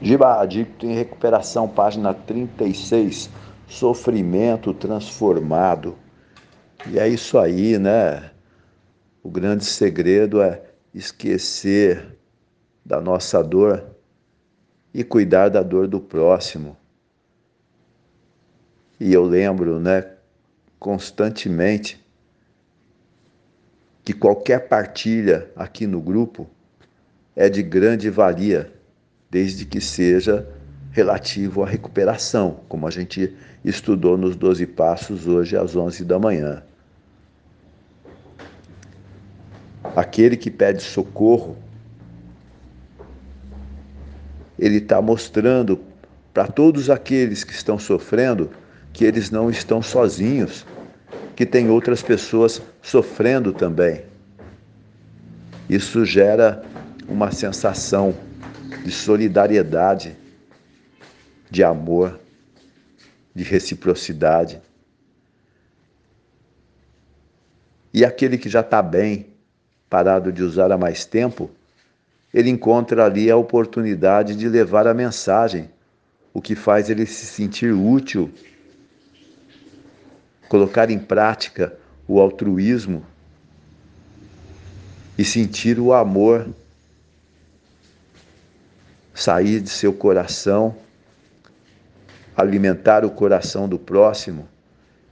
Giba Adicto em Recuperação, página 36, Sofrimento Transformado. E é isso aí, né? O grande segredo é esquecer da nossa dor e cuidar da dor do próximo. E eu lembro, né, constantemente que qualquer partilha aqui no grupo é de grande valia desde que seja relativo à recuperação, como a gente estudou nos 12 passos hoje às 11 da manhã. Aquele que pede socorro, ele está mostrando para todos aqueles que estão sofrendo que eles não estão sozinhos, que tem outras pessoas sofrendo também. Isso gera uma sensação de solidariedade, de amor, de reciprocidade. E aquele que já está bem, parado de usar há mais tempo, ele encontra ali a oportunidade de levar a mensagem, o que faz ele se sentir útil, colocar em prática o altruísmo e sentir o amor sair de seu coração, alimentar o coração do próximo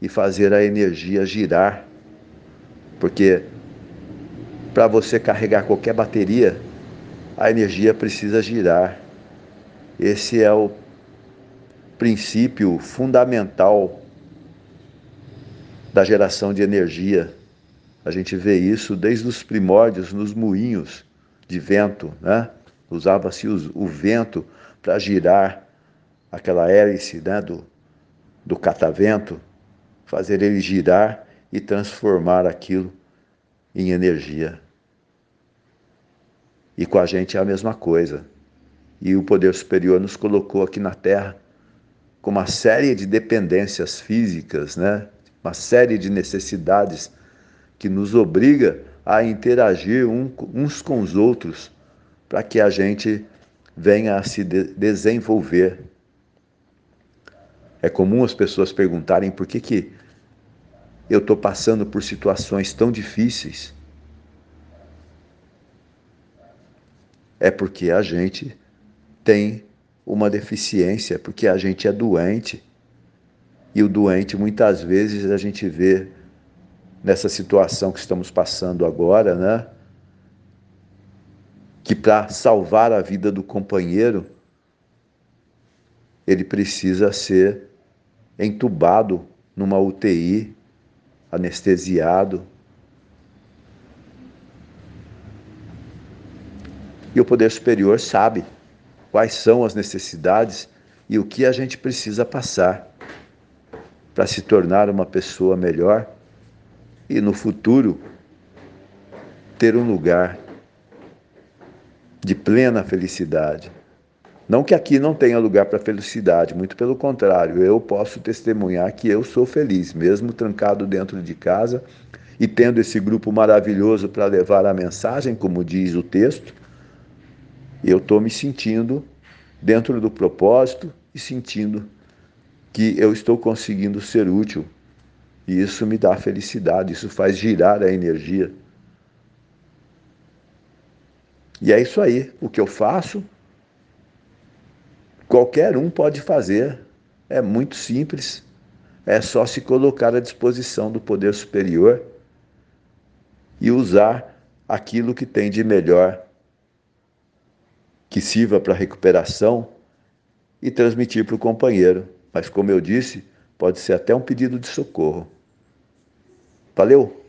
e fazer a energia girar. Porque para você carregar qualquer bateria, a energia precisa girar. Esse é o princípio fundamental da geração de energia. A gente vê isso desde os primórdios nos moinhos de vento, né? Usava-se o vento para girar aquela hélice né, do, do catavento, fazer ele girar e transformar aquilo em energia. E com a gente é a mesma coisa. E o poder superior nos colocou aqui na Terra com uma série de dependências físicas, né? uma série de necessidades que nos obriga a interagir uns com os outros para que a gente venha a se de desenvolver. É comum as pessoas perguntarem por que, que eu estou passando por situações tão difíceis. É porque a gente tem uma deficiência, porque a gente é doente. E o doente, muitas vezes, a gente vê nessa situação que estamos passando agora, né? Que para salvar a vida do companheiro, ele precisa ser entubado numa UTI, anestesiado. E o poder superior sabe quais são as necessidades e o que a gente precisa passar para se tornar uma pessoa melhor e no futuro ter um lugar de plena felicidade. Não que aqui não tenha lugar para felicidade, muito pelo contrário, eu posso testemunhar que eu sou feliz, mesmo trancado dentro de casa e tendo esse grupo maravilhoso para levar a mensagem, como diz o texto, eu estou me sentindo dentro do propósito e sentindo que eu estou conseguindo ser útil. E isso me dá felicidade, isso faz girar a energia. E é isso aí. O que eu faço, qualquer um pode fazer. É muito simples. É só se colocar à disposição do poder superior e usar aquilo que tem de melhor que sirva para recuperação e transmitir para o companheiro. Mas, como eu disse, pode ser até um pedido de socorro. Valeu!